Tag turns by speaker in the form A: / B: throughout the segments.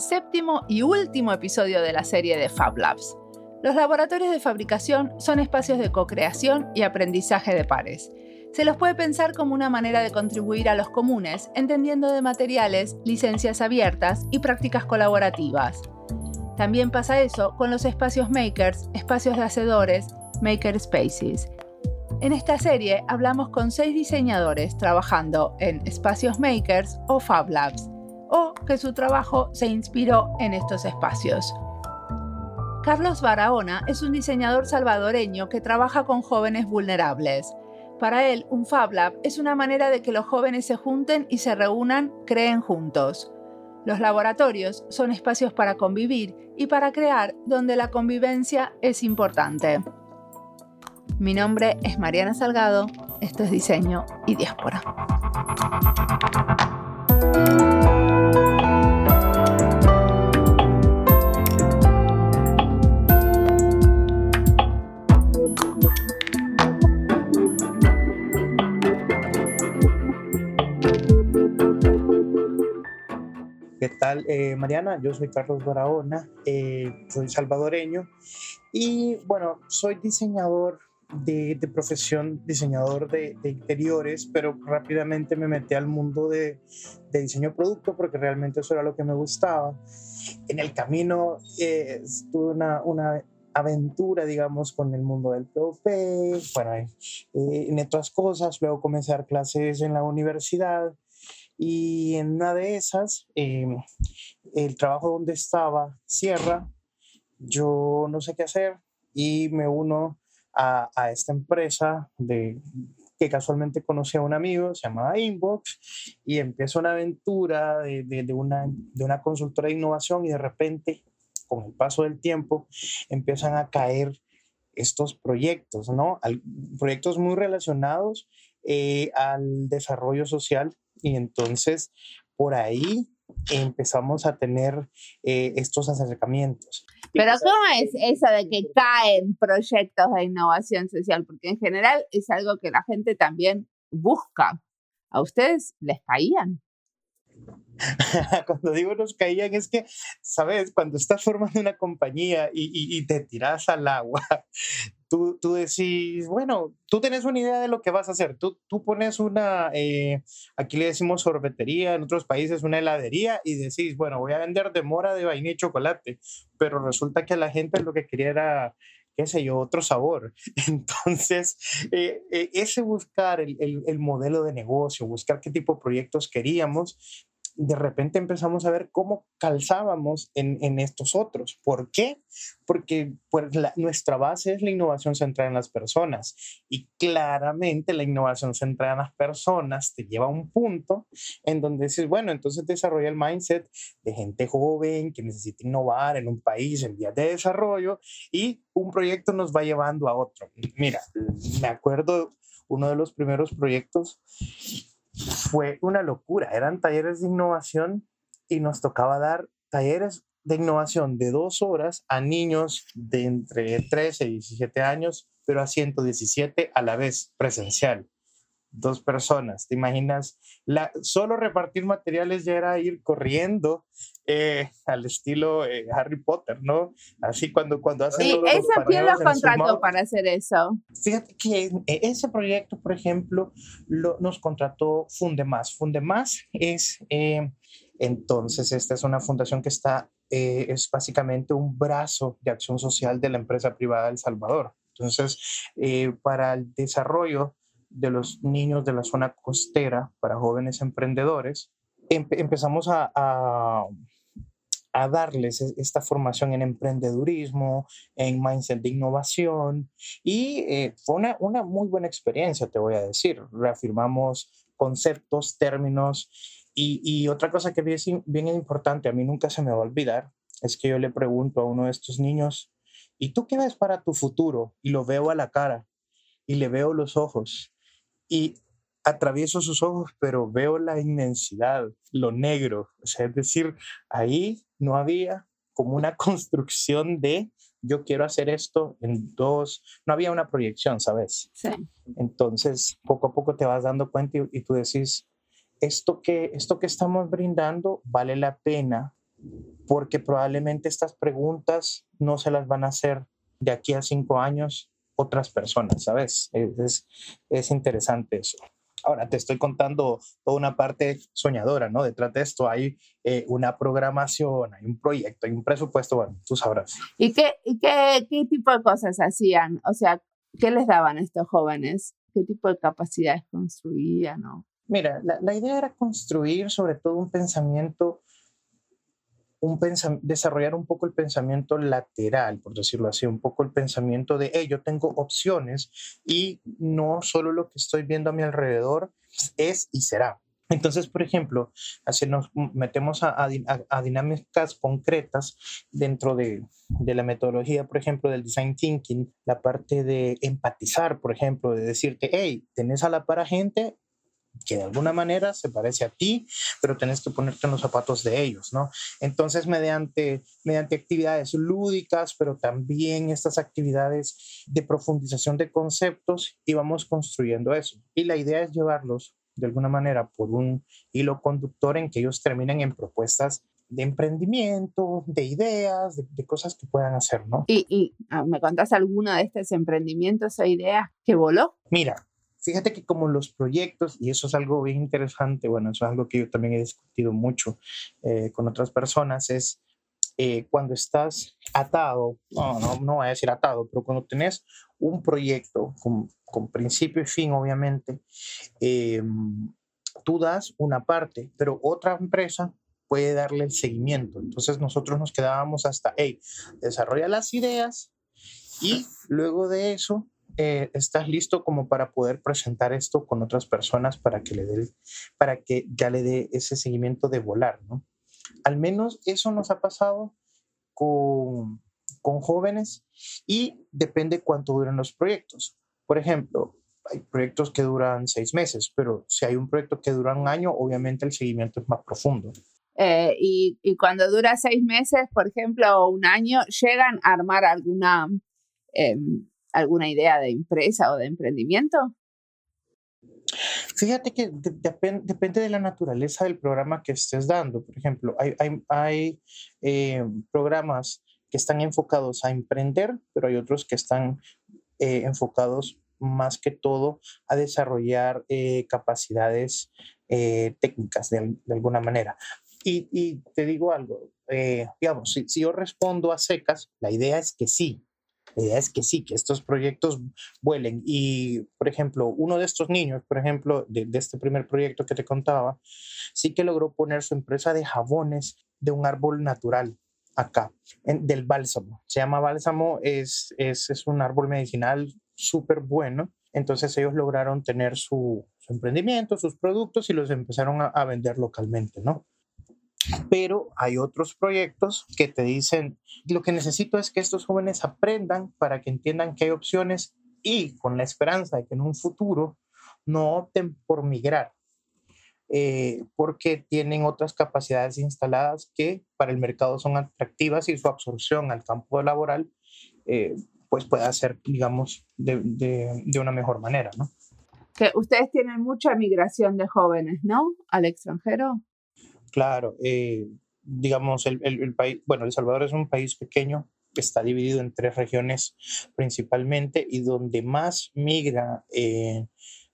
A: séptimo y último episodio de la serie de Fab Labs. Los laboratorios de fabricación son espacios de co-creación y aprendizaje de pares. Se los puede pensar como una manera de contribuir a los comunes, entendiendo de materiales, licencias abiertas y prácticas colaborativas. También pasa eso con los espacios makers, espacios de hacedores, maker spaces. En esta serie hablamos con seis diseñadores trabajando en espacios makers o Fab Labs o que su trabajo se inspiró en estos espacios. Carlos Barahona es un diseñador salvadoreño que trabaja con jóvenes vulnerables. Para él, un Fab Lab es una manera de que los jóvenes se junten y se reúnan, creen juntos. Los laboratorios son espacios para convivir y para crear donde la convivencia es importante. Mi nombre es Mariana Salgado, esto es Diseño y Diáspora.
B: Eh, Mariana? Yo soy Carlos Barahona, eh, soy salvadoreño y bueno, soy diseñador de, profesión, diseñador de, interiores, pero rápidamente me metí al mundo de, de, diseño producto porque realmente eso era lo que me gustaba. En el camino eh, tuve una, aventura, digamos, con el mundo del POP, bueno, eh, en otras cosas, luego comencé a dar clases en la universidad y en una de esas, em, el trabajo donde estaba cierra, yo no sé qué hacer y me uno a, a esta empresa de, que casualmente conocí a un amigo, se llamaba Inbox, y empiezo una aventura de, de, de, una, de una consultora de innovación y de repente, con el paso del tiempo, empiezan a caer estos proyectos, ¿no? proyectos muy relacionados eh, al desarrollo social y entonces por ahí empezamos a tener eh, estos acercamientos.
A: Pero ¿cómo es eso de que caen proyectos de innovación social? Porque en general es algo que la gente también busca. ¿A ustedes les caían?
B: cuando digo nos caían es que, ¿sabes? Cuando estás formando una compañía y, y, te tiras al agua, tú, tú, decís, bueno, tú tienes una idea de lo que vas a hacer. Tú, tú pones una, eh, aquí le decimos sorbetería, en otros países una heladería y decís, bueno, voy a vender de mora de vainilla y chocolate, pero resulta que la gente lo que quería era qué sé yo, otro sabor. Entonces, eh, eh, ese buscar el, el, el, modelo de negocio, buscar qué tipo de proyectos queríamos, de repente empezamos a ver cómo calzábamos en, en estos otros. ¿Por qué? Porque pues, nuestra base es la innovación centrada en las personas y claramente la innovación centrada en las personas te lleva a un punto en donde dices, bueno, entonces desarrolla el mindset de gente joven que necesita innovar en un país en vías de desarrollo y un proyecto nos va llevando a otro. Mira, me acuerdo uno de los primeros proyectos fue una locura. Eran talleres de innovación y nos tocaba dar talleres de innovación de dos horas a niños de entre 13 y 17 años, pero a 117 a la vez presencial dos personas. ¿Te imaginas? La, solo repartir materiales ya era ir corriendo eh, al estilo eh, Harry Potter, ¿no? Así cuando, cuando hacen...
A: ¿Y ese quién los contrató para hacer eso?
B: Fíjate que eh, ese proyecto, por ejemplo, lo, nos contrató Fundemás. Fundemás es, entonces, esta es una fundación que está, es básicamente un brazo de acción social de la empresa privada El Salvador. Entonces, para el desarrollo de los niños de la zona costera para jóvenes emprendedores, empezamos a, a, darles esta formación en emprendedurismo, en mindset de innovación y eh, fue una, una muy buena experiencia, te voy a decir. Reafirmamos conceptos, términos y, otra cosa que es bien importante, a mí nunca se me va a olvidar, es que yo le pregunto a uno de estos niños, ¿y tú qué ves para tu futuro? Y lo veo a la cara y le veo los ojos y atravieso sus ojos, pero veo la inmensidad, lo negro. O sea, es decir, ahí no había como una construcción de yo quiero hacer esto en dos, no había una proyección, ¿sabes?
A: Sí.
B: Entonces, poco a poco te vas dando cuenta y, y tú decís, esto que, esto que estamos brindando vale la pena porque probablemente estas preguntas no se las van a hacer de aquí a cinco años otras personas, ¿sabes? Es, es interesante eso. Ahora te estoy contando toda una parte soñadora, ¿no? Detrás de esto hay eh, una programación, hay un proyecto, hay un presupuesto, bueno, tú sabrás.
A: ¿Y qué, y qué, qué tipo de cosas hacían? O sea, ¿qué les daban a estos jóvenes? ¿Qué tipo de capacidades construían? ¿no?
B: Mira, la, la idea era construir sobre todo un pensamiento un desarrollar un poco el pensamiento lateral, por decirlo así, un poco el pensamiento de, hey, yo tengo opciones y no solo lo que estoy viendo a mi alrededor es y será. Entonces, por ejemplo, así nos metemos a, a, dinámicas concretas dentro de, de, la metodología, por ejemplo, del design thinking, la parte de empatizar, por ejemplo, de decirte, hey, tenés a la para gente, que de alguna manera se parece a ti, pero tienes que ponerte en los zapatos de ellos, ¿no? Entonces, mediante, mediante actividades lúdicas, pero también estas actividades de profundización de conceptos, íbamos construyendo eso. Y la idea es llevarlos de alguna manera por un hilo conductor en que ellos terminen en propuestas de emprendimiento, de ideas, de, cosas que puedan hacer, ¿no?
A: ¿Y, y ah, me contás alguna de estos emprendimientos o ideas que voló?
B: Mira, Fíjate que como los proyectos, y eso es algo bien interesante, bueno, eso es algo que yo también he discutido mucho eh, con otras personas, es eh, cuando estás atado, no, no, no voy a decir atado, pero cuando tenés un proyecto con, con principio y fin, obviamente, eh, tú das una parte, pero otra empresa puede darle el seguimiento. Entonces nosotros nos quedábamos hasta, hey, desarrolla las ideas y luego de eso eh, estás listo como para poder presentar esto con otras personas para que le dé, para que ya le dé ese seguimiento de volar, ¿no? Al menos eso nos ha pasado con, con jóvenes y depende cuánto duran los proyectos. Por ejemplo, hay proyectos que duran seis meses, pero si hay un proyecto que dura un año, obviamente el seguimiento es más profundo.
A: Eh, y, cuando dura seis meses, por ejemplo, o un año, llegan a armar alguna eh, alguna idea de empresa o de emprendimiento?
B: Fíjate que depende de la naturaleza del programa que estés dando. Por ejemplo, hay, hay, hay eh, programas que están enfocados a emprender, pero hay otros que están eh, enfocados más que todo a desarrollar eh, capacidades técnicas de, de, alguna manera. Y, y te digo algo, digamos, si, si yo respondo a secas, la idea es que sí, la idea es que sí, que estos proyectos vuelen. Y, por ejemplo, uno de estos niños, por ejemplo, de, este primer proyecto que te contaba, sí que logró poner su empresa de jabones de un árbol natural acá, en, del bálsamo. Se llama bálsamo, es, es, es un árbol medicinal súper bueno. Entonces ellos lograron tener su, su, emprendimiento, sus productos y los empezaron a vender localmente, ¿no? Pero hay otros proyectos que te dicen, lo que necesito es que estos jóvenes aprendan para que entiendan que hay opciones y con la esperanza de que en un futuro no opten por migrar, eh, porque tienen otras capacidades instaladas que para el mercado son atractivas y su absorción al campo laboral eh, pues pueda ser, digamos, de, de, de, una mejor manera, ¿no?
A: Que ustedes tienen mucha migración de jóvenes, ¿no? Al extranjero.
B: Claro, eh, digamos, el, el, país, bueno, El Salvador es un país pequeño, que está dividido en tres regiones principalmente y donde más migra, eh,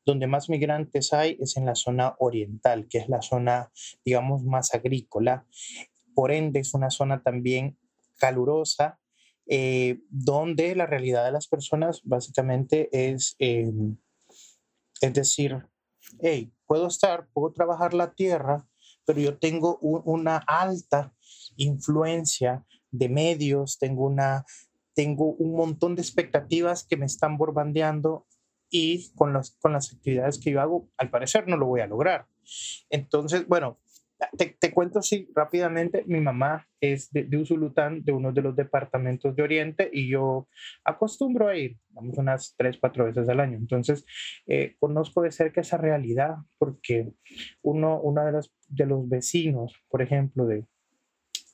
B: donde más migrantes hay es en la zona oriental, que es la zona, digamos, más agrícola. Por ende, es una zona también calurosa, eh, donde la realidad de las personas básicamente es, es decir, hey, puedo estar, puedo trabajar la tierra, pero yo tengo un, una alta influencia de medios, tengo, una, tengo un montón de expectativas que me están borbandeando y con, los, con las actividades que yo hago, al parecer no lo voy a lograr. Entonces, bueno, te, te, cuento sí rápidamente, mi mamá es de, de, Usulután, de uno de los departamentos de Oriente, y yo acostumbro a ir, vamos unas tres, cuatro veces al año. Entonces, eh, conozco de cerca esa realidad, porque uno, uno de, los, de los vecinos, por ejemplo, de,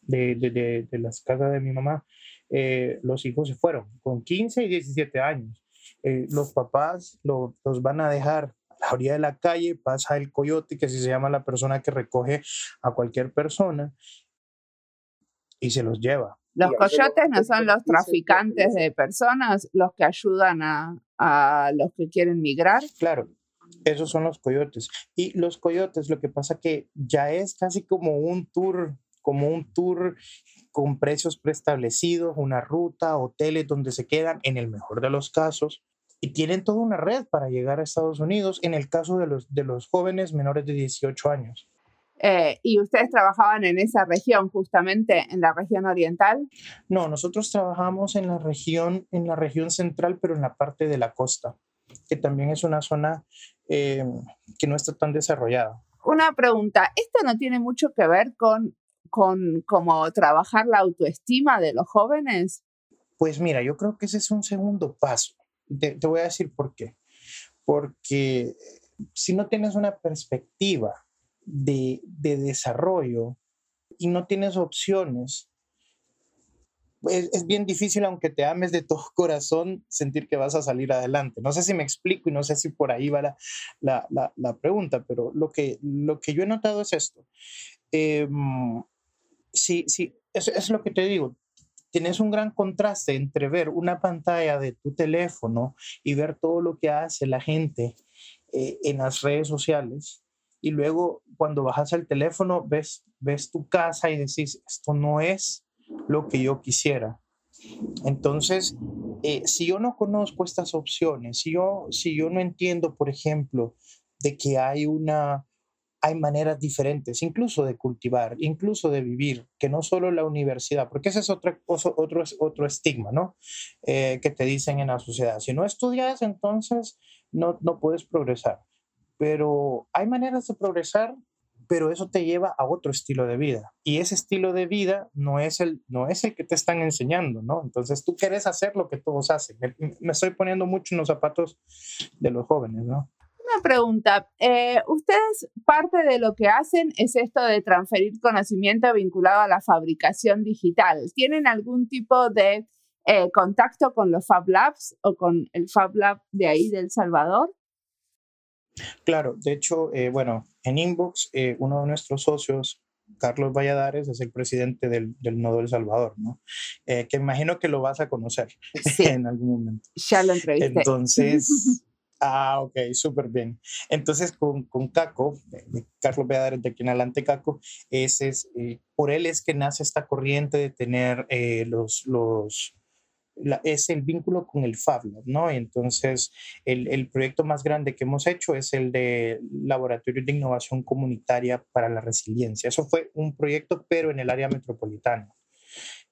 B: de, de, de las casas de mi mamá, eh, los hijos se fueron con 15 y 17 años. Eh, los papás lo, los van a dejar la orilla de la calle, pasa el coyote, que así se llama la persona que recoge a cualquier persona, y se los lleva.
A: Los coyotes no son los traficantes de personas los que ayudan a, a los que quieren migrar.
B: Claro, esos son los coyotes. Y los coyotes, lo que pasa que ya es casi como un tour como un tour con precios preestablecidos, una ruta, hoteles donde se quedan en el mejor de los casos y tienen toda una red para llegar a Estados Unidos en el caso de los, de los jóvenes menores de 18 años.
A: Eh, ¿Y ustedes trabajaban en esa región, justamente en la región oriental?
B: No, nosotros trabajamos en la región, en la región central, pero en la parte de la costa, que también es una zona eh, que no está tan desarrollada.
A: Una pregunta, ¿esto no tiene mucho que ver con con cómo trabajar la autoestima de los jóvenes?
B: Pues mira, yo creo que ese es un segundo paso. Te, te voy a decir por qué. Porque si no tienes una perspectiva de, de desarrollo y no tienes opciones, es, es, bien difícil, aunque te ames de todo corazón, sentir que vas a salir adelante. No sé si me explico y no sé si por ahí va la, la, la, la pregunta, pero lo que, lo que yo he notado es esto. Eh, sí, sí, eso es lo que te digo. Tienes un gran contraste entre ver una pantalla de tu teléfono y ver todo lo que hace la gente eh, en las redes sociales y luego cuando bajas el teléfono ves, ves tu casa y decís, esto no es lo que yo quisiera. Entonces, eh, si yo no conozco estas opciones, si yo, si yo no entiendo, por ejemplo, de que hay una, hay maneras diferentes, incluso de cultivar, incluso de vivir, que no solo la universidad, porque ese es otro, otro, estigma, ¿no? Eh, que te dicen en la sociedad. Si no estudias, entonces no, no puedes progresar. Pero hay maneras de progresar, pero eso te lleva a otro estilo de vida. Y ese estilo de vida no es el, no es el que te están enseñando, ¿no? Entonces tú quieres hacer lo que todos hacen. Me, me estoy poniendo mucho en los zapatos de los jóvenes, ¿no?
A: Pregunta. Eh, ustedes, parte de lo que hacen es esto de transferir conocimiento vinculado a la fabricación digital. ¿Tienen algún tipo de eh, contacto con los Fab Labs o con el Fab Lab de ahí del Salvador?
B: Claro, de hecho, eh, bueno, en Inbox, uno de nuestros socios, Carlos Valladares, es el presidente del, del Nodo del Salvador, ¿no? Eh, que imagino que lo vas a conocer
A: Sí.
B: en algún momento.
A: Ya lo entrevisté.
B: Entonces, ah, ok, súper bien. Entonces, con, con Caco, eh, Carlos Valladares, de aquí en adelante Caco, ese es, eh, por él es que nace esta corriente de tener eh, los, los, es el vínculo con el Fab Lab, ¿no? Entonces, el, el, proyecto más grande que hemos hecho es el de Laboratorio de Innovación Comunitaria para la Resiliencia. Eso fue un proyecto, pero en el área metropolitana,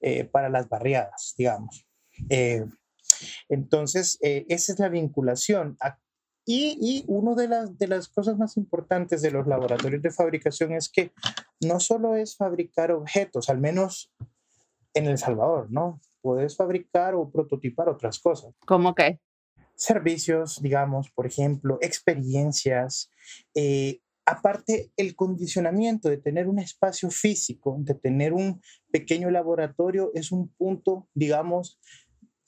B: eh, para las barriadas, digamos. Entonces, eh, esa es la vinculación. Y, y una de las, de las cosas más importantes de los laboratorios de fabricación es que no solo es fabricar objetos, al menos en El Salvador, ¿no? Puedes fabricar o prototipar otras cosas.
A: ¿Cómo qué?
B: Servicios, digamos, por ejemplo, experiencias. Eh, aparte, el condicionamiento de tener un espacio físico, de tener un pequeño laboratorio, es un punto, digamos,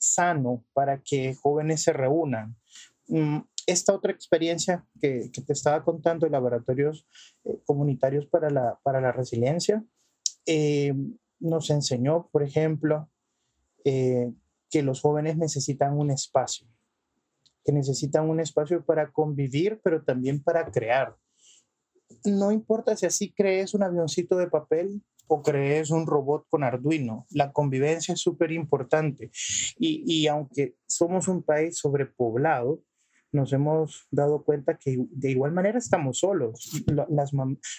B: sano para que jóvenes se reúnan. Esta otra experiencia que, que te estaba contando de laboratorios eh, comunitarios para la, para la resiliencia, eh, nos enseñó, por ejemplo, eh, que los jóvenes necesitan un espacio, que necesitan un espacio para convivir, pero también para crear. No importa si así crees un avioncito de papel o crees un robot con Arduino, la convivencia es súper importante. Y, y aunque somos un país sobrepoblado, nos hemos dado cuenta que de igual manera estamos solos. Las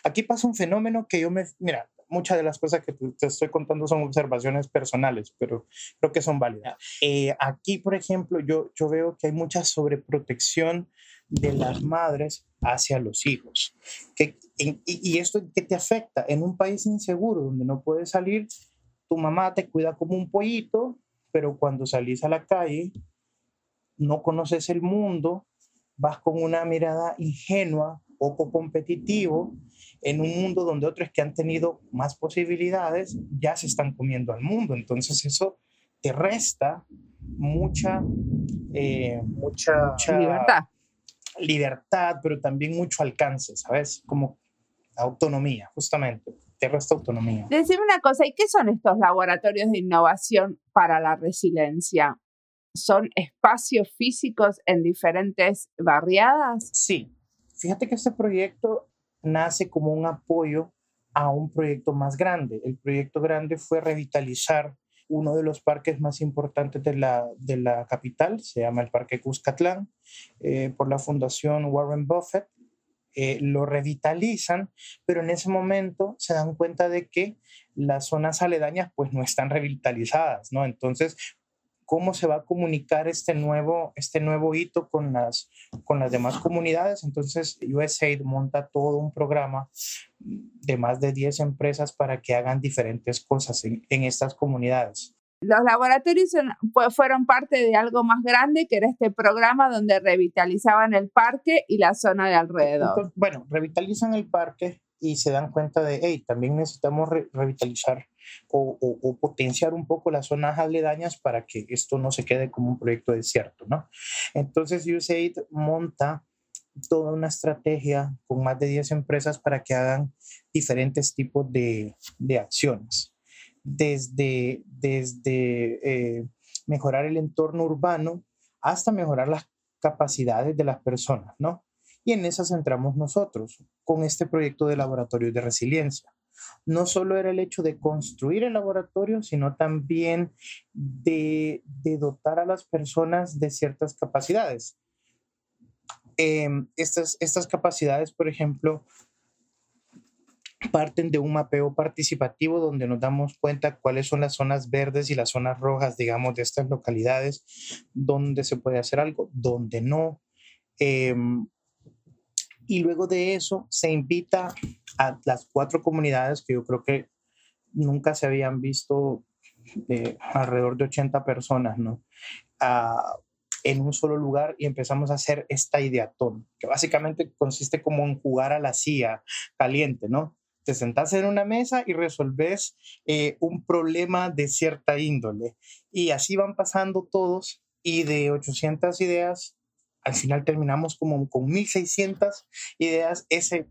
B: Aquí pasa un fenómeno que yo me... Mira, muchas de las cosas que te estoy contando son observaciones personales, pero creo que son válidas. Eh, aquí, por ejemplo, yo, yo veo que hay mucha sobreprotección de las madres hacia los hijos, que y, esto qué te afecta? En un país inseguro donde no puedes salir, tu mamá te cuida como un pollito, pero cuando salís a la calle, no conoces el mundo, vas con una mirada ingenua, poco competitivo, en un mundo donde otros que han tenido más posibilidades ya se están comiendo al mundo. Entonces eso te resta mucha, eh, mucha, mucha
A: libertad.
B: Libertad, pero también mucho alcance, ¿sabes? Como autonomía, justamente. Te resta autonomía.
A: Decime una cosa, ¿y qué son estos laboratorios de innovación para la resiliencia? ¿Son espacios físicos en diferentes barriadas?
B: Sí. Fíjate que este proyecto nace como un apoyo a un proyecto más grande. El proyecto grande fue revitalizar uno de los parques más importantes de la, de la capital, se llama el Parque Cuscatlán, eh, por la Fundación Warren Buffett. Eh, lo revitalizan, pero en ese momento se dan cuenta de que las zonas aledañas pues no están revitalizadas, ¿no? Entonces cómo se va a comunicar este nuevo, este nuevo hito con las, con las demás comunidades. Entonces, USAID monta todo un programa de más de 10 empresas para que hagan diferentes cosas en, en estas comunidades.
A: Los laboratorios fueron parte de algo más grande, que era este programa donde revitalizaban el parque y la zona de alrededor.
B: bueno, revitalizan el parque y se dan cuenta de, hey, también necesitamos revitalizar o, potenciar un poco las zonas aledañas para que esto no se quede como un proyecto desierto, ¿no? Entonces USAID monta toda una estrategia con más de 10 empresas para que hagan diferentes tipos de, de acciones, desde, desde eh, mejorar el entorno urbano hasta mejorar las capacidades de las personas, ¿no? Y en esas entramos nosotros con este proyecto de laboratorio de resiliencia. No solo era el hecho de construir el laboratorio, sino también de, dotar a las personas de ciertas capacidades. Em, estas, estas capacidades, por ejemplo, parten de un mapeo participativo donde nos damos cuenta cuáles son las zonas verdes y las zonas rojas, digamos, de estas localidades, donde se puede hacer algo, donde no. Em, y luego de eso se invita a las cuatro comunidades que yo creo que nunca se habían visto de alrededor de 80 personas, ¿no? en un solo lugar y empezamos a hacer esta ideatón, que básicamente consiste como en jugar a la silla caliente, ¿no? Te sentás en una mesa y resolves eh, un problema de cierta índole. Y así van pasando todos y de 800 ideas al final terminamos como con 1600 ideas, ese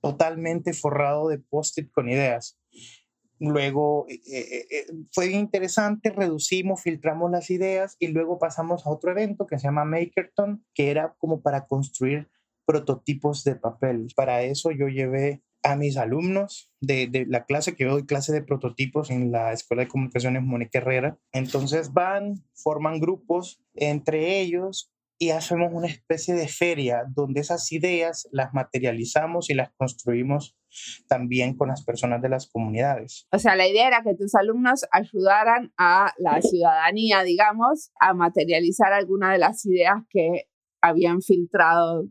B: totalmente forrado de post-it con ideas. Luego eh, eh, eh, fue interesante, reducimos, filtramos las ideas y luego pasamos a otro evento que se llama Makerton, que era como para construir prototipos de papel. Para eso yo llevé a mis alumnos de, la clase que doy clase de prototipos en la Escuela de Comunicaciones Mónica Herrera. Entonces van, forman grupos entre ellos y hacemos una especie de feria donde esas ideas las materializamos y las construimos también con las personas de las comunidades.
A: O sea, la idea era que tus alumnos ayudaran a la ciudadanía, digamos, a materializar alguna de las ideas que habían filtrado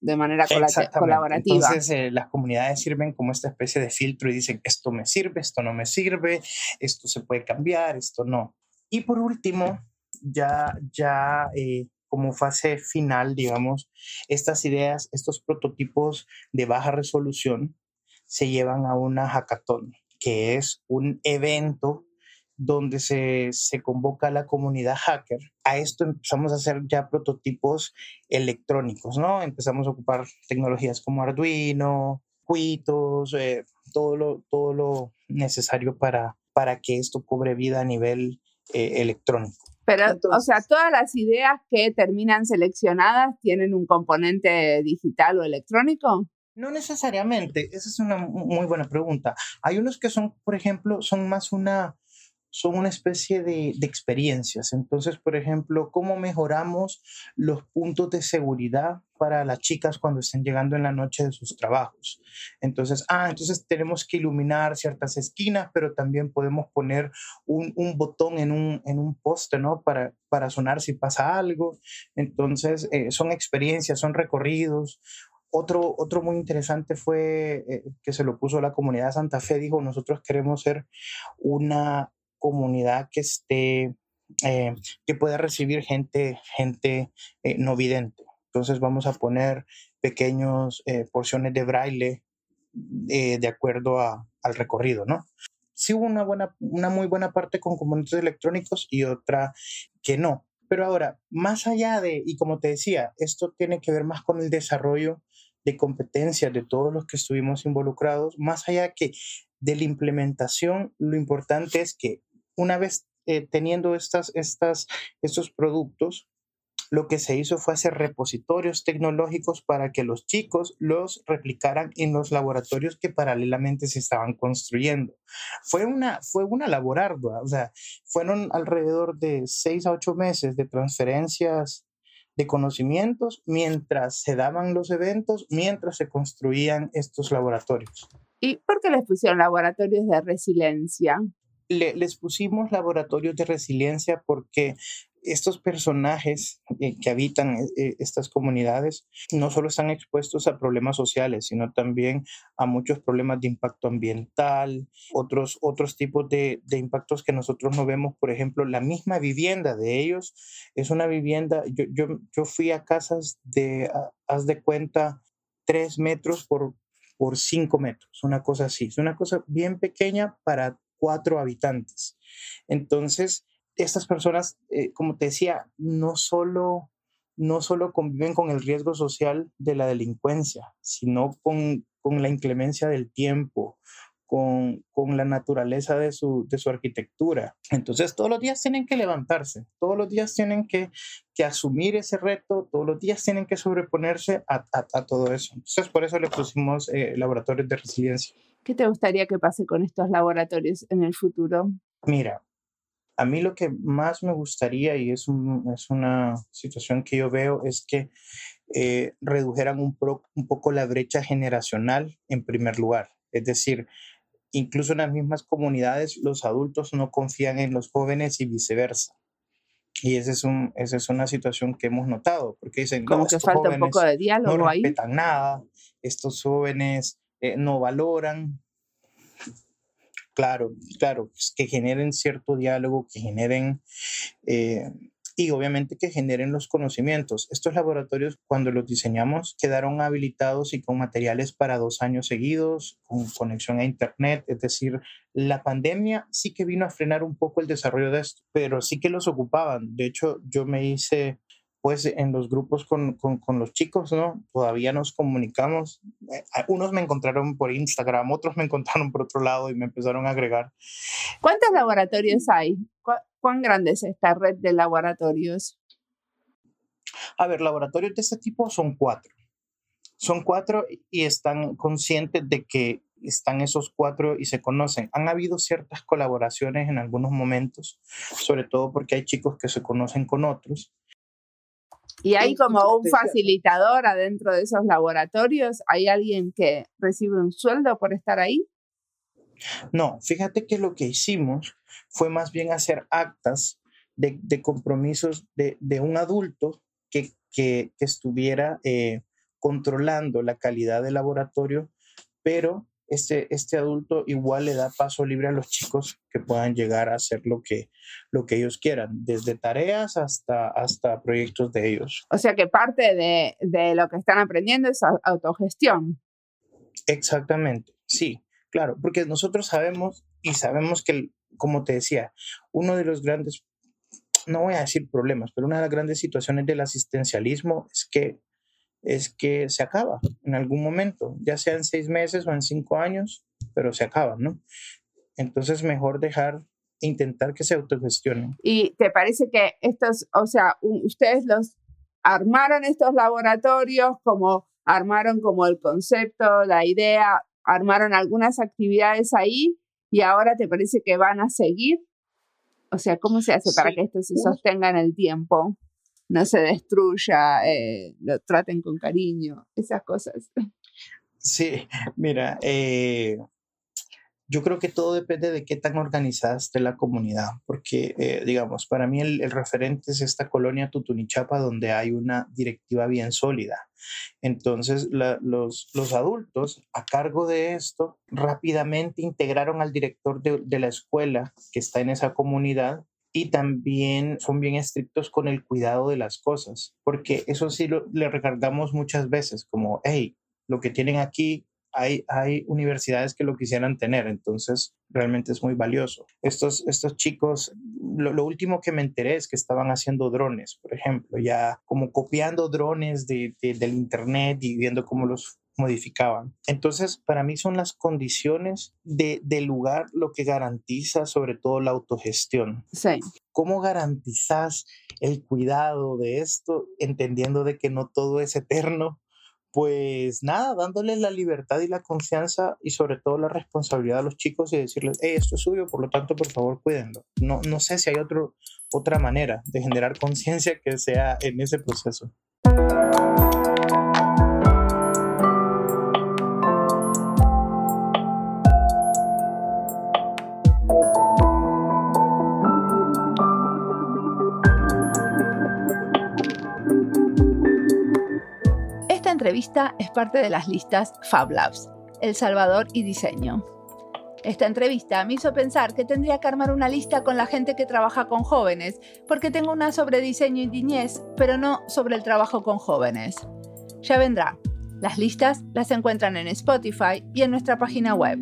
A: de manera colaborativa.
B: Entonces, eh, las comunidades sirven como esta especie de filtro y dicen, esto me sirve, esto no me sirve, esto se puede cambiar, esto no. Y por último, ya, ya eh, como fase final, digamos, estas ideas, estos prototipos de baja resolución se llevan a una hackathon, que es un evento donde se, se, convoca a la comunidad hacker. A esto empezamos a hacer ya prototipos electrónicos, ¿no? Empezamos a ocupar tecnologías como Arduino, Quitos, eh, todo, lo, todo lo necesario para, para que esto cobre vida a nivel eh, electrónico.
A: Pero, o sea, todas las ideas que terminan seleccionadas tienen un componente digital o electrónico.
B: No necesariamente, esa es una muy buena pregunta. Hay unos que son, por ejemplo, son más una, son una especie de, de, experiencias. Entonces, por ejemplo, ¿cómo mejoramos los puntos de seguridad para las chicas cuando estén llegando en la noche de sus trabajos? Entonces, ah, entonces tenemos que iluminar ciertas esquinas, pero también podemos poner un, un botón en un, en un poste, ¿no? Para, para sonar si pasa algo. Entonces, eh, son experiencias, son recorridos otro, otro muy interesante fue eh, que se lo puso la comunidad Santa Fe, dijo, nosotros queremos ser una comunidad que esté, eh, que pueda recibir gente, gente no vidente. Entonces vamos a poner pequeños porciones de braille de acuerdo al recorrido, ¿no? Sí hubo una, buena, una muy buena parte con componentes electrónicos y otra que no. Pero ahora, más allá de, y como te decía, esto tiene que ver más con el desarrollo de competencias de todos los que estuvimos involucrados, más allá que de la implementación, lo importante es que una vez eh, teniendo estas, estas, estos productos, lo que se hizo fue hacer repositorios tecnológicos para que los chicos los replicaran en los laboratorios que paralelamente se estaban construyendo. Fue una, fue una labor ardua, o sea, fueron alrededor de seis a ocho meses de transferencias de conocimientos mientras se daban los eventos, mientras se construían estos laboratorios.
A: ¿Y por qué les pusieron laboratorios de resiliencia?
B: les pusimos laboratorios de resiliencia porque estos personajes que habitan eh, eh, estas comunidades no solo están expuestos a problemas sociales, sino también a muchos problemas de impacto ambiental, otros, otros tipos de, de, impactos que nosotros no vemos. Por ejemplo, la misma vivienda de ellos es una vivienda, yo, yo, yo fui a casas de, haz de cuenta, tres metros por, por cinco metros, una cosa así. Es una cosa bien pequeña para cuatro habitantes. Entonces, estas personas, eh, como te decía, no solo, no solo conviven con el riesgo social de la delincuencia, sino con, con la inclemencia del tiempo, con, con, la naturaleza de su, de su arquitectura. Entonces, todos los días tienen que levantarse, todos los días tienen que, que asumir ese reto, todos los días tienen que sobreponerse a, a, todo eso. Entonces, por eso le pusimos eh, laboratorios de resiliencia.
A: ¿Qué te gustaría que pase con estos laboratorios en el futuro?
B: Mira, a mí lo que más me gustaría, y es, es una situación que yo veo, es que eh, redujeran un, un poco la brecha generacional en primer lugar. Es decir, incluso en las mismas comunidades los adultos no confían en los jóvenes y viceversa. Y esa es, un, esa es una situación que hemos notado, porque dicen,
A: como que falta un poco de diálogo
B: no
A: ahí.
B: No respetan nada, estos jóvenes eh, no valoran, Claro, claro, pues, que generen cierto diálogo, que generen, eh, y obviamente que generen los conocimientos. Estos laboratorios, cuando los diseñamos, quedaron habilitados y con materiales para dos años seguidos, con conexión a Internet, es decir, la pandemia sí que vino a frenar un poco el desarrollo de esto, pero sí que los ocupaban. De hecho, yo me hice pues en los grupos con, con, los chicos, ¿no? Todavía nos comunicamos. Eh, unos me encontraron por Instagram, otros me encontraron por otro lado y me empezaron a agregar.
A: ¿Cuántos laboratorios hay? ¿Cuán grande es esta red de laboratorios?
B: A ver, laboratorios de este tipo son cuatro. Son cuatro y están conscientes de que están esos cuatro y se conocen. Han habido ciertas colaboraciones en algunos momentos, sobre todo porque hay chicos que se conocen con otros,
A: y hay como un facilitador adentro de esos laboratorios. ¿Hay alguien que recibe un sueldo por estar ahí?
B: No, fíjate que lo que hicimos fue más bien hacer actas de, compromisos de, un adulto que, que, estuviera eh, controlando la calidad del laboratorio, pero este, este adulto igual le da paso libre a los chicos que puedan llegar a hacer lo que, lo que ellos quieran, desde tareas hasta, hasta proyectos de ellos.
A: O sea que parte de, de lo que están aprendiendo es autogestión.
B: Exactamente, sí, claro, porque nosotros sabemos y sabemos que, como te decía, uno de los grandes, no voy a decir problemas, pero una de las grandes situaciones del asistencialismo es que es que se acaba en algún momento, ya sea en seis meses o en cinco años, pero se acaba, ¿no? Entonces, mejor dejar, intentar que se autogestionen.
A: ¿Y te parece que estos, o sea, ustedes los armaron estos laboratorios, como armaron como el concepto, la idea, armaron algunas actividades ahí y ahora te parece que van a seguir? O sea, ¿cómo se hace para que esto se sostenga en el tiempo? No se destruya, eh, lo traten con cariño, esas cosas.
B: Sí, mira, eh, Yo creo que todo depende de qué tan organizada esté la comunidad, porque, eh, digamos, para mí el, referente es esta colonia Tutunichapa donde hay una directiva bien sólida. Entonces, los, adultos a cargo de esto rápidamente integraron al director de la escuela que está en esa comunidad y también son bien estrictos con el cuidado de las cosas, porque eso sí le recargamos muchas veces, como, hey, lo que tienen aquí hay, hay universidades que lo quisieran tener, entonces realmente es muy valioso. Estos, estos chicos, lo, último que me enteré es que estaban haciendo drones, por ejemplo, ya como copiando drones de, del Internet y viendo cómo los modificaban. Entonces, para mí son las condiciones de, del lugar lo que garantiza sobre todo la autogestión.
A: Sí.
B: ¿Cómo garantizas el cuidado de esto, entendiendo de que no todo es eterno pues nada, dándoles la libertad y la confianza y sobre todo la responsabilidad a los chicos y decirles, hey, esto es suyo, por lo tanto, por favor, cuídenlo. No, no sé si hay otro, otra manera de generar conciencia que sea en ese proceso.
A: Entrevista es parte de las listas Fab Labs, El Salvador y Diseño. Esta entrevista me hizo pensar que tendría que armar una lista con la gente que trabaja con jóvenes, porque tengo una sobre diseño y niñez, pero no sobre el trabajo con jóvenes. Ya vendrá. Las listas las encuentran en Spotify y en nuestra página web.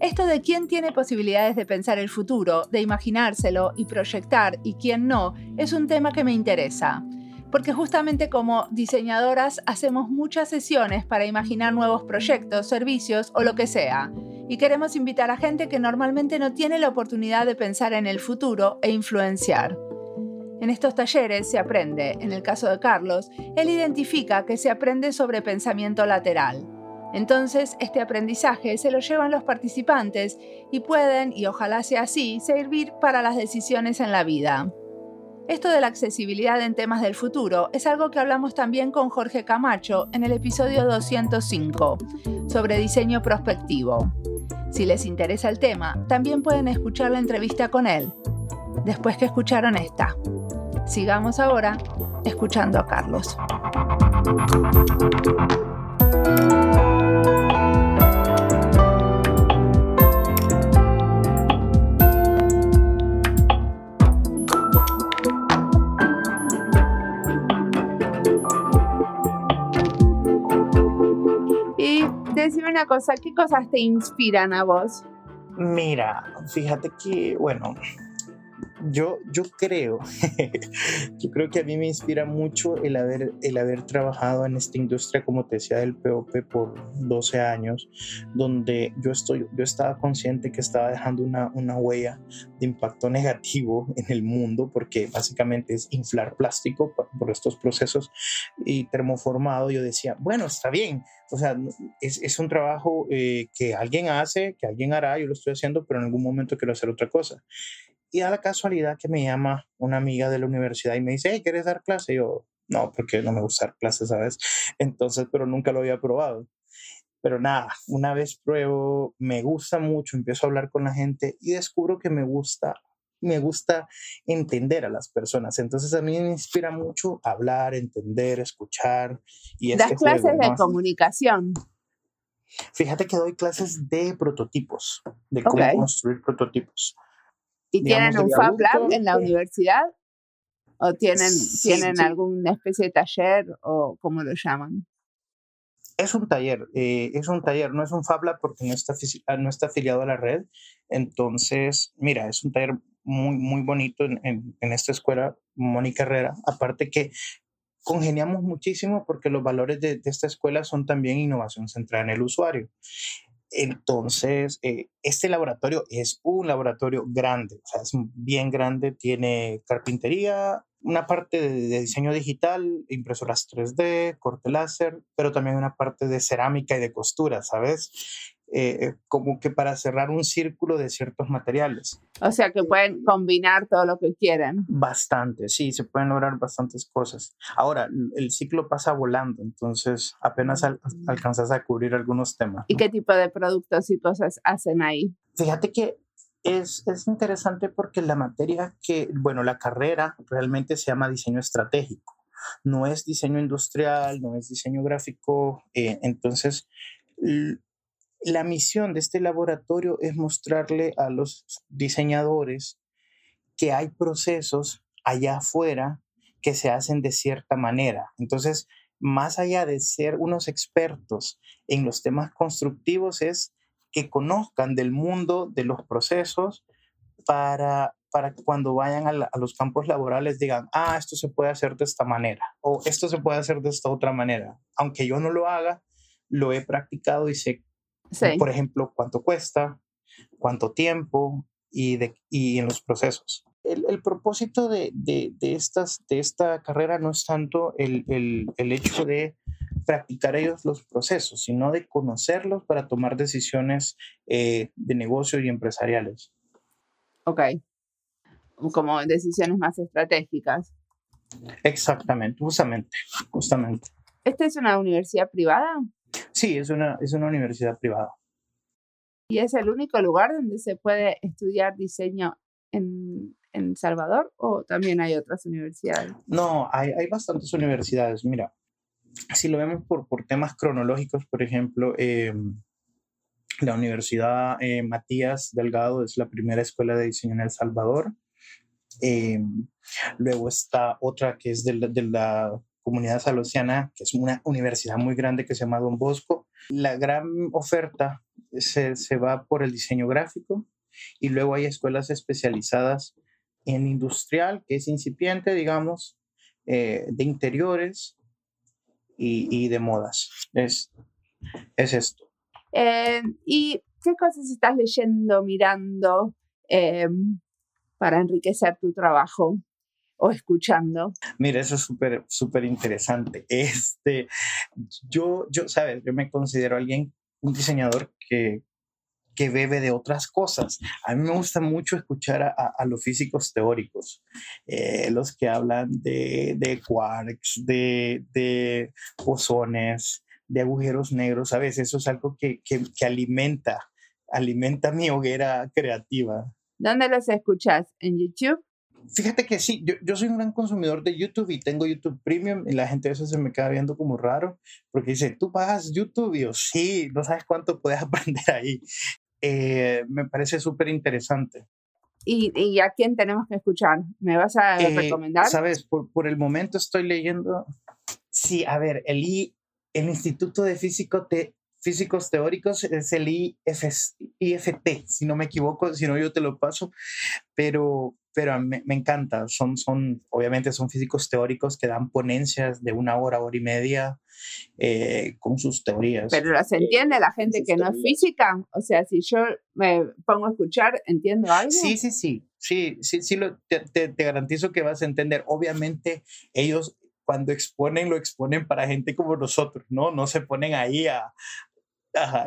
A: Esto de quién tiene posibilidades de pensar el futuro, de imaginárselo y proyectar y quién no, es un tema que me interesa porque justamente como diseñadoras hacemos muchas sesiones para imaginar nuevos proyectos, servicios o lo que sea, y queremos invitar a gente que normalmente no tiene la oportunidad de pensar en el futuro e influenciar. En estos talleres se aprende, en el caso de Carlos, él identifica que se aprende sobre pensamiento lateral. Entonces, este aprendizaje se lo llevan los participantes y pueden, y ojalá sea así, servir para las decisiones en la vida. Esto de la accesibilidad en temas del futuro es algo que hablamos también con Jorge Camacho en el episodio 205 sobre diseño prospectivo. Si les interesa el tema, también pueden escuchar la entrevista con él, después que escucharon esta. Sigamos ahora escuchando a Carlos. Decime una cosa, ¿qué cosas te inspiran a vos?
B: Mira, fíjate que, bueno, yo, yo creo, yo creo que a mí me inspira mucho el haber, el haber trabajado en esta industria, como te decía, del POP por 12 años, donde yo, estoy, yo estaba consciente que estaba dejando una, una huella de impacto negativo en el mundo, porque básicamente es inflar plástico por, estos procesos y termoformado. Yo decía, bueno, está bien, o sea, es, es un trabajo eh, que alguien hace, que alguien hará, yo lo estoy haciendo, pero en algún momento quiero hacer otra cosa. Y a la casualidad que me llama una amiga de la universidad y me dice, hey, ¿quieres dar clase? Y yo, no, porque no me gusta dar clases, ¿sabes? Entonces, pero nunca lo había probado. Pero nada, una vez pruebo, me gusta mucho, empiezo a hablar con la gente y descubro que me gusta, me gusta entender a las personas. Entonces a mí me inspira mucho hablar, entender, escuchar.
A: Y das clases de comunicación.
B: Fíjate que doy clases de prototipos, de cómo construir prototipos.
A: ¿Y tienen un Fab Lab en la universidad? ¿O tienen, tienen alguna especie de taller o cómo lo llaman?
B: Es un taller, eh, es un taller, no es un Fab Lab porque no está, ah, no está afiliado a la red. Entonces, mira, es un taller muy, muy bonito en, en, esta escuela, Mónica Herrera. Aparte que congeniamos muchísimo porque los valores de, de, esta escuela son también innovación centrada en el usuario. Entonces, eh, este laboratorio es un laboratorio grande, o sea, es bien grande, tiene carpintería, una parte de, diseño digital, impresoras 3D, corte láser, pero también una parte de cerámica y de costura, ¿sabes? Eh, eh, como que para cerrar un círculo de ciertos materiales.
A: O sea que pueden combinar todo lo que quieren.
B: Bastante, sí, se pueden lograr bastantes cosas. Ahora, el ciclo pasa volando, entonces apenas mm. alcanzas a cubrir algunos temas.
A: ¿Y qué tipo de productos y cosas hacen ahí?
B: Fíjate que es, es, interesante porque la materia que, bueno, la carrera realmente se llama diseño estratégico. No es diseño industrial, no es diseño gráfico. Eh, entonces, la misión de este laboratorio es mostrarle a los diseñadores que hay procesos allá afuera que se hacen de cierta manera. Entonces, más allá de ser unos expertos en los temas constructivos, es que conozcan del mundo de los procesos para, para que cuando vayan a, a, los campos laborales digan, ah, esto se puede hacer de esta manera o esto se puede hacer de esta otra manera. Aunque yo no lo haga, lo he practicado y sé por ejemplo, cuánto cuesta, cuánto tiempo y, de, y en los procesos. El, el propósito de, de, de, estas, de esta carrera no es tanto el, el, el hecho de practicar ellos los procesos, sino de conocerlos para tomar decisiones eh, de negocio y empresariales.
A: Ok, como decisiones más estratégicas.
B: Exactamente, justamente, justamente.
A: ¿Esta es una universidad privada?
B: Sí, es una, es una universidad privada.
A: ¿Y es el único lugar donde se puede estudiar diseño en, en Salvador o también hay otras universidades?
B: No, hay, hay bastantes universidades. Mira, si lo vemos por, por temas cronológicos, por ejemplo, eh, la Universidad eh, Matías Delgado es la primera escuela de diseño en El Salvador. Eh, luego está otra que es de la, de la Comunidad Salosiana, que es una universidad muy grande que se llama Don Bosco. La gran oferta se, se va por el diseño gráfico y luego hay escuelas especializadas en industrial, que es incipiente, digamos, eh, de interiores y, y, de modas. Es, es esto.
A: Eh, ¿Y qué cosas estás leyendo, mirando eh, para enriquecer tu trabajo? O escuchando?
B: Mira, eso es súper, súper interesante. Este, yo, yo, sabes, yo me considero alguien, un diseñador que, que bebe de otras cosas. A mí me gusta mucho escuchar a, a, los físicos teóricos, eh, los que hablan de, de quarks, de, de bosones, de agujeros negros. Veces eso es algo que, que, que alimenta, alimenta mi hoguera creativa.
A: ¿Dónde los escuchas? ¿En YouTube?
B: Fíjate que sí, yo, yo, soy un gran consumidor de YouTube y tengo YouTube Premium y la gente eso se me queda viendo como raro porque dice, tú pagas YouTube y yo, sí, no sabes cuánto puedes aprender ahí. Eh, me parece súper interesante.
A: ¿Y, ¿Y, a quién tenemos que escuchar? ¿Me vas a eh, recomendar?
B: Sabes, por, por, el momento estoy leyendo, sí, a ver, el, I, el Instituto de Físico te, Físicos Teóricos es el IF, IFT, si no me equivoco, si no yo te lo paso, pero pero me, me, encanta. Son, son, obviamente son físicos teóricos que dan ponencias de una hora, hora y media eh, con sus teorías.
A: Pero las entiende la gente que no es física. O sea, si yo me pongo a escuchar, ¿entiendo algo?
B: Sí, sí, sí. Sí, sí, sí lo, te, te, te garantizo que vas a entender. Obviamente ellos cuando exponen, lo exponen para gente como nosotros, ¿no? No se ponen ahí a,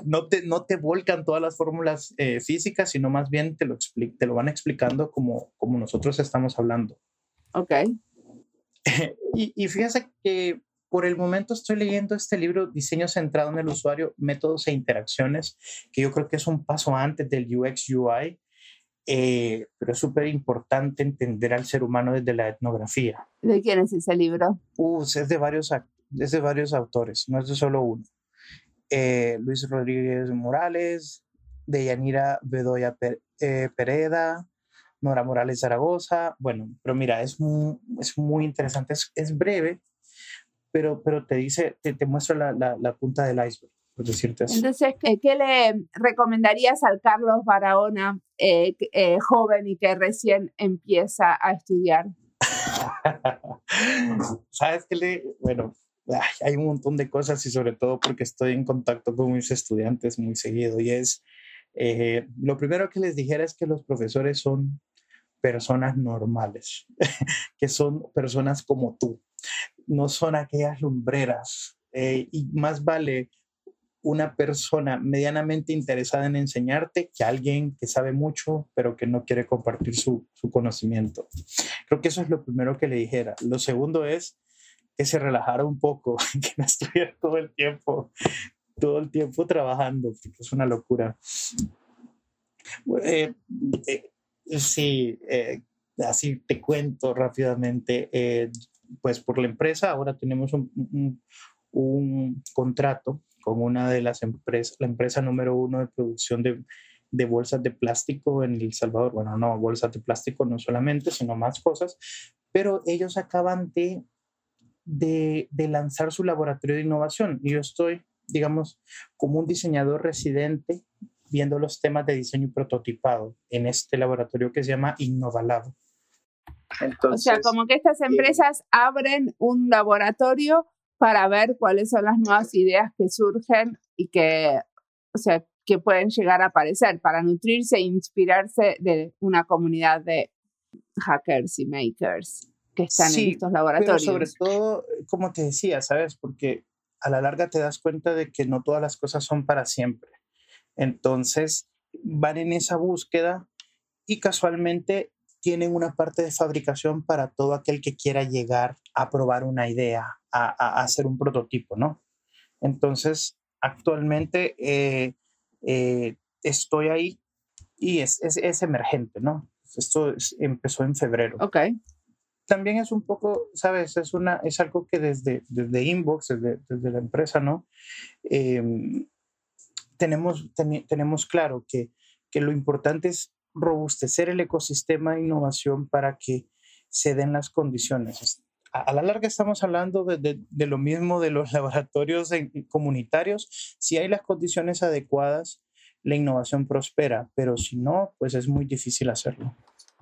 B: no, te, no te volcan todas las fórmulas eh, físicas, sino más bien te lo, te lo van explicando como, como nosotros estamos hablando.
A: Ok.
B: y, y fíjense que por el momento estoy leyendo este libro, Diseño centrado en el usuario, métodos e interacciones, que yo creo que es un paso antes del UX UI, eh, pero es súper importante entender al ser humano desde la etnografía.
A: ¿De quién es ese libro?
B: Uh, es, de varios, es de varios autores, no es de solo uno eh, Luis Rodríguez Morales, Deyanira Bedoya eh, Pereda, Nora Morales Zaragoza. Bueno, pero mira, es muy, es muy interesante, es, es breve, pero, pero te dice, te, te muestra la, la, la, punta del iceberg. Por decirte.
A: Entonces, ¿qué, ¿qué, le recomendarías al Carlos Barahona, eh, eh, joven y que recién empieza a estudiar?
B: ¿Sabes qué le? Bueno, hay un montón de cosas y sobre todo porque estoy en contacto con mis estudiantes muy seguido y es, eh, lo primero que les dijera es que los profesores son personas normales, que son personas como tú, no son aquellas lumbreras eh, y más vale una persona medianamente interesada en enseñarte que alguien que sabe mucho, pero que no quiere compartir su, su conocimiento. Creo que eso es lo primero que le dijera. Lo segundo es que se relajara un poco, que no estuviera todo el tiempo, todo el tiempo trabajando, porque es una locura. Eh, eh, sí, eh, así te cuento rápidamente, pues por la empresa ahora tenemos un, un contrato con una de las empresas, la empresa número uno de producción de, de, bolsas de plástico en El Salvador. Bueno, no, bolsas de plástico no solamente, sino más cosas, pero ellos acaban de, de, de lanzar su laboratorio de innovación. Yo estoy, digamos, como un diseñador residente viendo los temas de diseño y prototipado en este laboratorio que se llama Innovalab.
A: o sea, como que estas eh, empresas abren un laboratorio para ver cuáles son las nuevas ideas que surgen y que, o sea, que pueden llegar a aparecer para nutrirse e inspirarse de una comunidad de hackers y makers que están en estos laboratorios.
B: Pero sobre todo, como te decía, ¿sabes? Porque a la larga te das cuenta de que no todas las cosas son para siempre. Entonces, van en esa búsqueda y casualmente tienen una parte de fabricación para todo aquel que quiera llegar a probar una idea, a, hacer un prototipo, ¿no? Entonces, actualmente eh, eh, estoy ahí y es, es, emergente, ¿no? Esto empezó en febrero.
A: Ok.
B: También es un poco, ¿sabes? Es, una, es algo que desde, desde Inbox, desde, desde la empresa, ¿no? Em, tenemos, tenemos claro que, que lo importante es robustecer el ecosistema de innovación para que se den las condiciones. A, la larga estamos hablando de, de, lo mismo de los laboratorios comunitarios. Si hay las condiciones adecuadas, la innovación prospera, pero si no, pues es muy difícil hacerlo.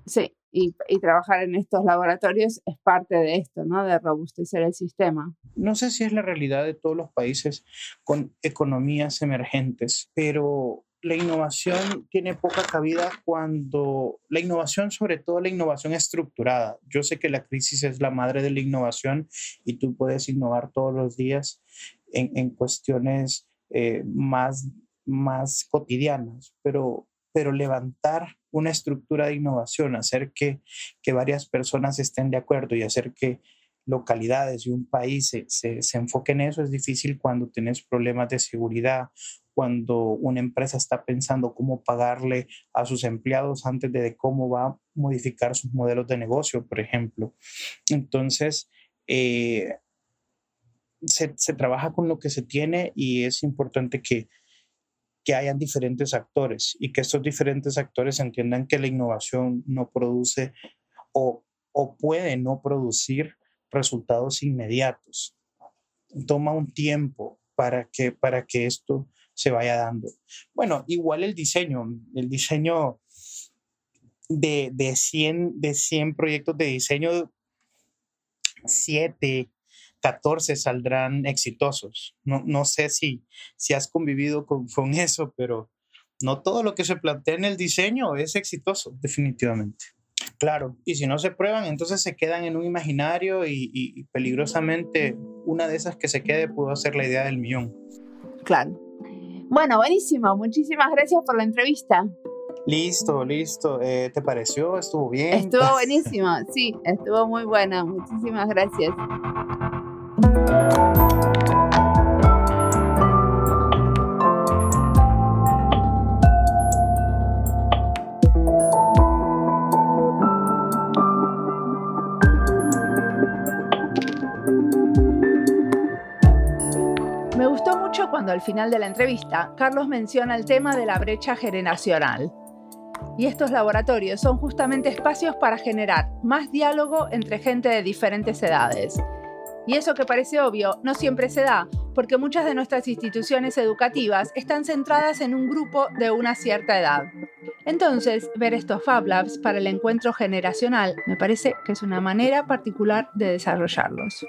A: Sí, y, y, trabajar en estos laboratorios es parte de esto, ¿no? De robustecer el sistema.
B: No sé si es la realidad de todos los países con economías emergentes, pero la innovación tiene poca cabida cuando la innovación, sobre todo la innovación estructurada. Yo sé que la crisis es la madre de la innovación y tú puedes innovar todos los días en, en cuestiones eh, más, más cotidianas, pero, pero levantar una estructura de innovación, hacer que, que varias personas estén de acuerdo y hacer que localidades y un país se, se, se enfoquen en eso es difícil cuando tienes problemas de seguridad cuando una empresa está pensando cómo pagarle a sus empleados antes de cómo va a modificar sus modelos de negocio, por ejemplo. Entonces, eh, se, trabaja con lo que se tiene y es importante que, que hayan diferentes actores y que estos diferentes actores entiendan que la innovación no produce o, o puede no producir resultados inmediatos. Toma un tiempo para que, para que esto se vaya dando. Bueno, igual el diseño, el diseño de, de, 100, de 100 proyectos de diseño, 7, 14 saldrán exitosos. No, no sé si, si has convivido con, con eso, pero no todo lo que se plantea en el diseño es exitoso, definitivamente. Claro, y si no se prueban, entonces se quedan en un imaginario y, y, peligrosamente una de esas que se quede pudo ser la idea del millón.
A: Claro. Bueno, buenísimo. Muchísimas gracias por la entrevista.
B: Listo, listo. Eh, ¿Te pareció? ¿Estuvo bien?
A: Estuvo buenísimo. Sí, estuvo muy buena. Muchísimas gracias. Al final de la entrevista Carlos menciona el tema de la brecha generacional. Y estos laboratorios son justamente espacios para generar más diálogo entre gente de diferentes edades. Y eso que parece obvio no siempre se da, porque muchas de nuestras instituciones educativas están centradas en un grupo de una cierta edad. Entonces, ver estos Fab Labs para el encuentro generacional me parece que es una manera particular de desarrollarlos.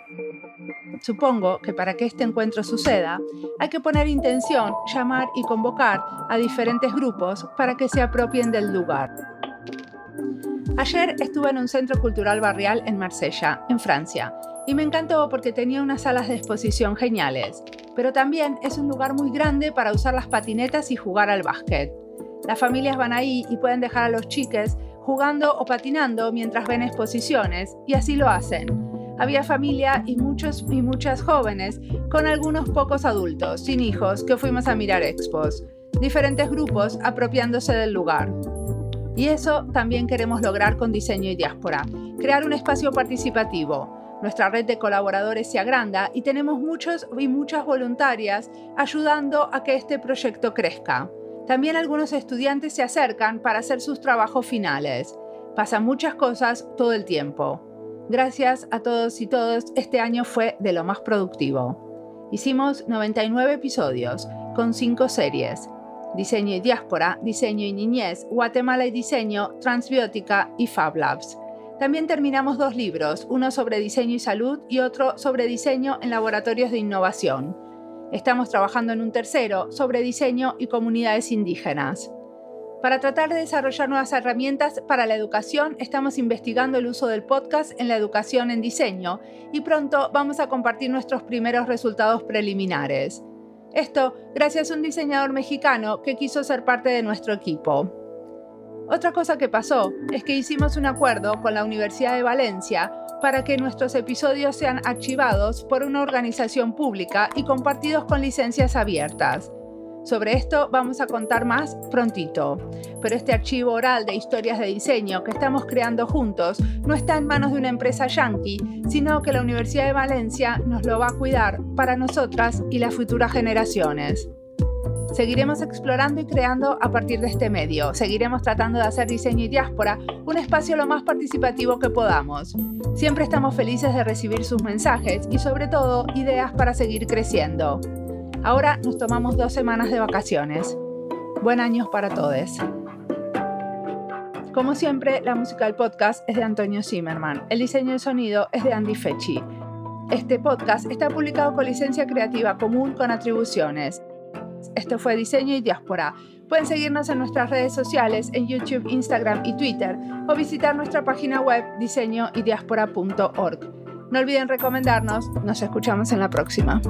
A: Supongo que para que este encuentro suceda, hay que poner intención, llamar y convocar a diferentes grupos para que se apropien del lugar. Ayer estuve en un centro cultural barrial en Marsella, en Francia, y me encantó porque tenía unas salas de exposición geniales. pero también es un lugar muy grande para usar las patinetas y jugar al básquet. Las familias van ahí y pueden dejar a los chiques jugando o patinando mientras ven exposiciones, y así lo hacen. Había familia y muchos y muchas jóvenes, con algunos pocos adultos, sin hijos, que fuimos a mirar expos. Diferentes grupos apropiándose del lugar. Y eso también queremos lograr con Diseño y Diáspora, crear un espacio participativo. Nuestra red de colaboradores se agranda y tenemos muchos y muchas voluntarias ayudando a que este proyecto crezca. También algunos estudiantes se acercan para hacer sus trabajos finales. Pasan muchas cosas todo el tiempo. Gracias a todos y todas, este año fue de lo más productivo. Hicimos 99 episodios con 5 series. Diseño y Diáspora, Diseño y Niñez, Guatemala y Diseño, Transbiótica y Fab Labs. También terminamos dos libros, uno sobre diseño y salud y otro sobre diseño en laboratorios de innovación. Estamos trabajando en un tercero sobre diseño y comunidades indígenas. Para tratar de desarrollar nuevas herramientas para la educación, estamos investigando el uso del podcast en la educación en diseño y pronto vamos a compartir nuestros primeros resultados preliminares. Esto gracias a un diseñador mexicano que quiso ser parte de nuestro equipo. Otra cosa que pasó es que hicimos un acuerdo con la Universidad de Valencia para que nuestros episodios sean archivados por una organización pública y compartidos con licencias abiertas. Sobre esto vamos a contar más prontito, pero este archivo oral de historias de diseño que estamos creando juntos no está en manos de una empresa yankee, sino que la Universidad de Valencia nos lo va a cuidar para nosotras y las futuras generaciones. Seguiremos explorando y creando a partir de este medio. Seguiremos tratando de hacer diseño y diáspora un espacio lo más participativo que podamos. Siempre estamos felices de recibir sus mensajes y sobre todo ideas para seguir creciendo. Ahora nos tomamos dos semanas de vacaciones. Buen año para todos. Como siempre, la música del podcast es de Antonio Zimmerman. El diseño de sonido es de Andy Fechi. Este podcast está publicado con licencia creativa común con atribuciones. Esto fue Diseño y Diáspora. Pueden seguirnos en nuestras redes sociales, en YouTube, Instagram y Twitter, o visitar nuestra página web diseñoydiaspora.org. No olviden recomendarnos. Nos escuchamos en la próxima.